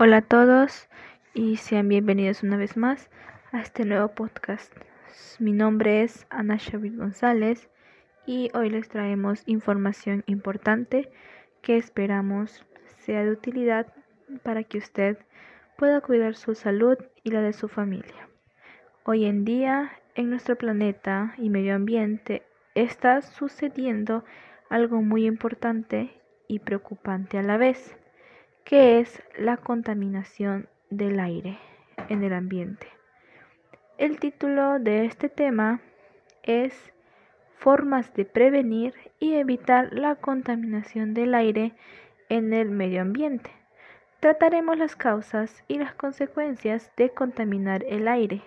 Hola a todos y sean bienvenidos una vez más a este nuevo podcast. Mi nombre es Ana Xavier González y hoy les traemos información importante que esperamos sea de utilidad para que usted pueda cuidar su salud y la de su familia. Hoy en día en nuestro planeta y medio ambiente está sucediendo algo muy importante y preocupante a la vez que es la contaminación del aire en el ambiente. El título de este tema es Formas de prevenir y evitar la contaminación del aire en el medio ambiente. Trataremos las causas y las consecuencias de contaminar el aire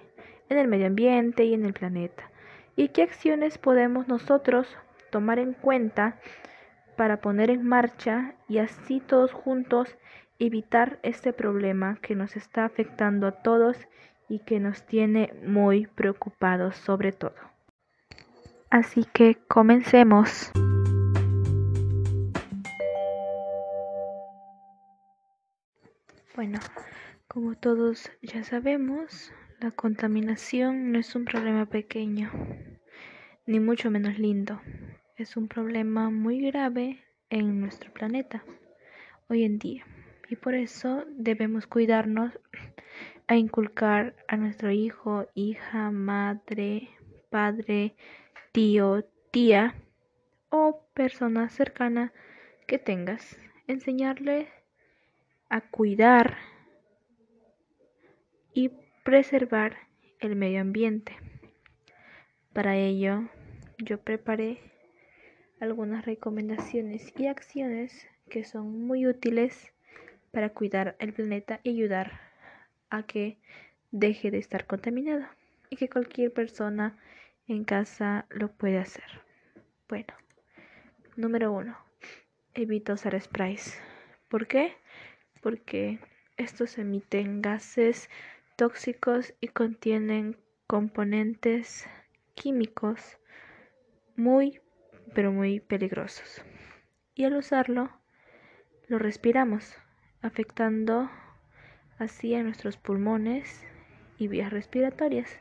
en el medio ambiente y en el planeta y qué acciones podemos nosotros tomar en cuenta para poner en marcha y así todos juntos evitar este problema que nos está afectando a todos y que nos tiene muy preocupados sobre todo. Así que comencemos. Bueno, como todos ya sabemos, la contaminación no es un problema pequeño, ni mucho menos lindo es un problema muy grave en nuestro planeta hoy en día y por eso debemos cuidarnos a inculcar a nuestro hijo, hija, madre, padre, tío, tía o persona cercana que tengas. Enseñarle a cuidar y preservar el medio ambiente. Para ello, yo preparé algunas recomendaciones y acciones que son muy útiles para cuidar el planeta y ayudar a que deje de estar contaminado y que cualquier persona en casa lo puede hacer. Bueno, número uno, evita usar sprays. ¿Por qué? Porque estos emiten gases tóxicos y contienen componentes químicos muy pero muy peligrosos. Y al usarlo, lo respiramos, afectando así a nuestros pulmones y vías respiratorias.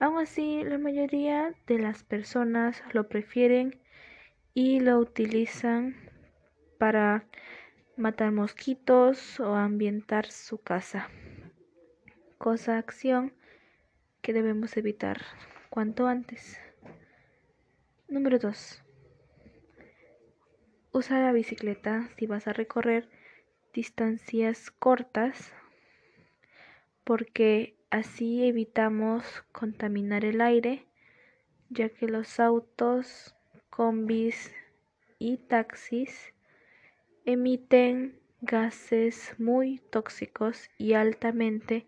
Aún así, la mayoría de las personas lo prefieren y lo utilizan para matar mosquitos o ambientar su casa. Cosa, acción que debemos evitar cuanto antes. Número 2. Usa la bicicleta si vas a recorrer distancias cortas porque así evitamos contaminar el aire ya que los autos, combis y taxis emiten gases muy tóxicos y altamente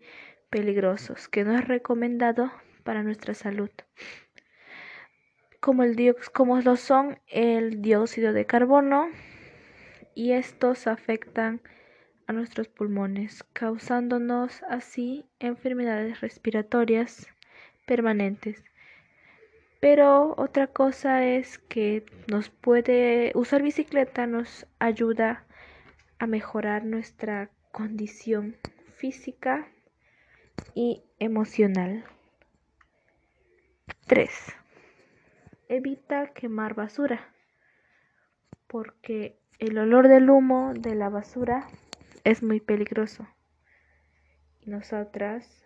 peligrosos que no es recomendado para nuestra salud como, el como lo son el dióxido de carbono y estos afectan a nuestros pulmones, causándonos así enfermedades respiratorias permanentes. Pero otra cosa es que nos puede usar bicicleta nos ayuda a mejorar nuestra condición física y emocional. 3 evita quemar basura, porque el olor del humo de la basura es muy peligroso. Nosotras,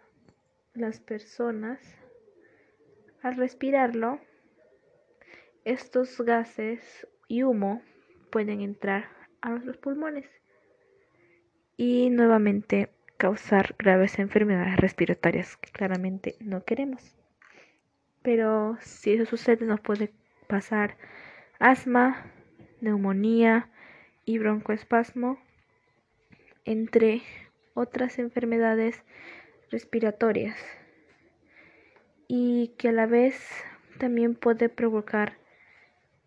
las personas, al respirarlo, estos gases y humo pueden entrar a nuestros pulmones y nuevamente causar graves enfermedades respiratorias que claramente no queremos. Pero si eso sucede nos puede pasar asma, neumonía y broncoespasmo, entre otras enfermedades respiratorias y que a la vez también puede provocar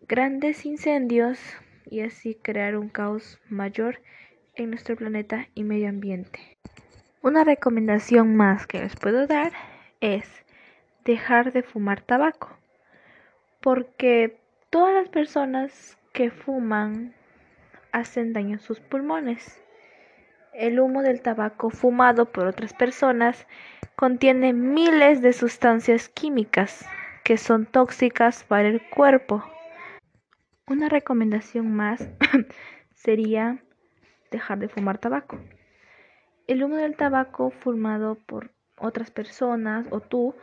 grandes incendios y así crear un caos mayor en nuestro planeta y medio ambiente. Una recomendación más que les puedo dar es dejar de fumar tabaco, porque todas las personas que fuman hacen daño a sus pulmones El humo del tabaco fumado por otras personas contiene miles de sustancias químicas que son tóxicas para el cuerpo. Una recomendación más sería dejar de fumar tabaco. El humo del tabaco fumado por otras personas o tú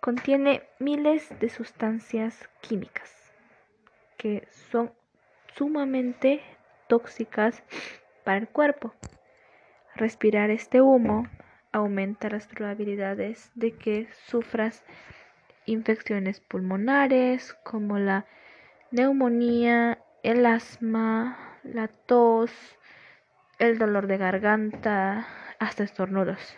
contiene miles de sustancias químicas que son sumamente tóxicas para el cuerpo. Respirar este humo aumenta las probabilidades de que sufras infecciones pulmonares como la neumonía, el asma, la tos, el dolor de garganta, hasta estornudos.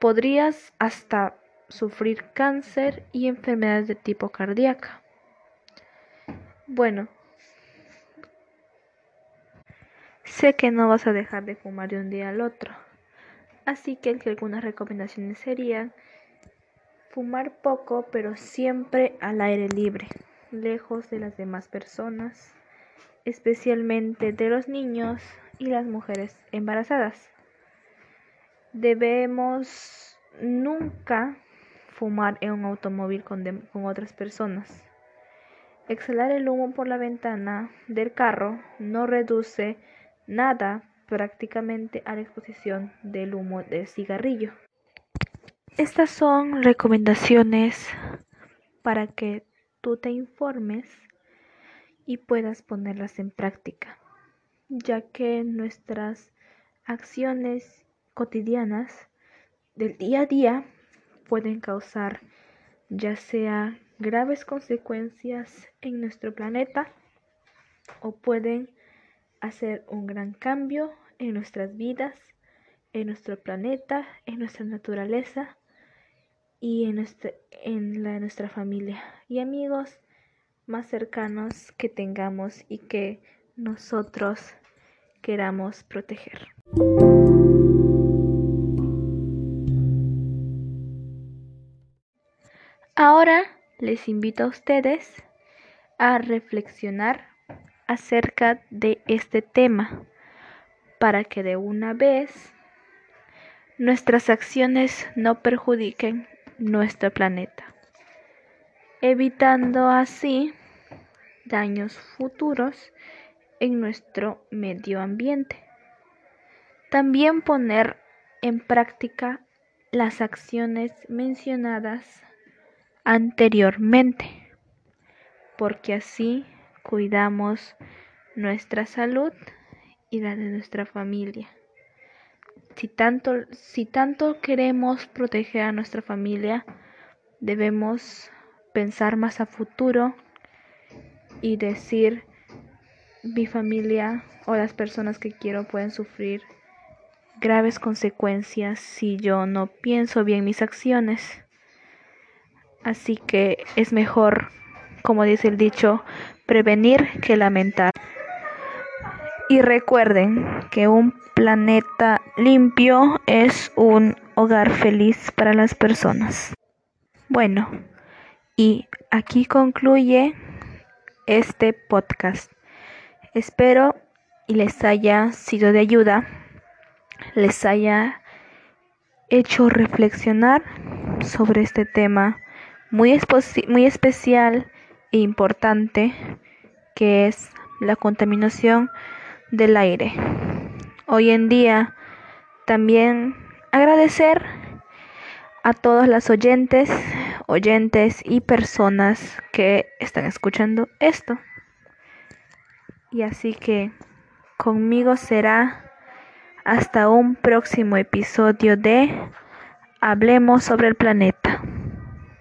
Podrías hasta sufrir cáncer y enfermedades de tipo cardíaca. Bueno, sé que no vas a dejar de fumar de un día al otro, así que algunas recomendaciones serían fumar poco pero siempre al aire libre, lejos de las demás personas, especialmente de los niños y las mujeres embarazadas. Debemos nunca fumar en un automóvil con, con otras personas. Exhalar el humo por la ventana del carro no reduce nada prácticamente a la exposición del humo del cigarrillo. Estas son recomendaciones para que tú te informes y puedas ponerlas en práctica, ya que nuestras acciones cotidianas del día a día pueden causar ya sea graves consecuencias en nuestro planeta o pueden hacer un gran cambio en nuestras vidas, en nuestro planeta, en nuestra naturaleza y en, nuestra, en la de nuestra familia y amigos más cercanos que tengamos y que nosotros queramos proteger. Ahora les invito a ustedes a reflexionar acerca de este tema para que de una vez nuestras acciones no perjudiquen nuestro planeta, evitando así daños futuros en nuestro medio ambiente. También poner en práctica las acciones mencionadas anteriormente, porque así cuidamos nuestra salud y la de nuestra familia. Si tanto, si tanto queremos proteger a nuestra familia, debemos pensar más a futuro y decir, mi familia o las personas que quiero pueden sufrir graves consecuencias si yo no pienso bien mis acciones. Así que es mejor, como dice el dicho, prevenir que lamentar. Y recuerden que un planeta limpio es un hogar feliz para las personas. Bueno, y aquí concluye este podcast. Espero y les haya sido de ayuda, les haya hecho reflexionar sobre este tema muy, muy especial e importante que es la contaminación del aire. Hoy en día también agradecer a todos las oyentes, oyentes y personas que están escuchando esto. Y así que conmigo será hasta un próximo episodio de Hablemos sobre el planeta.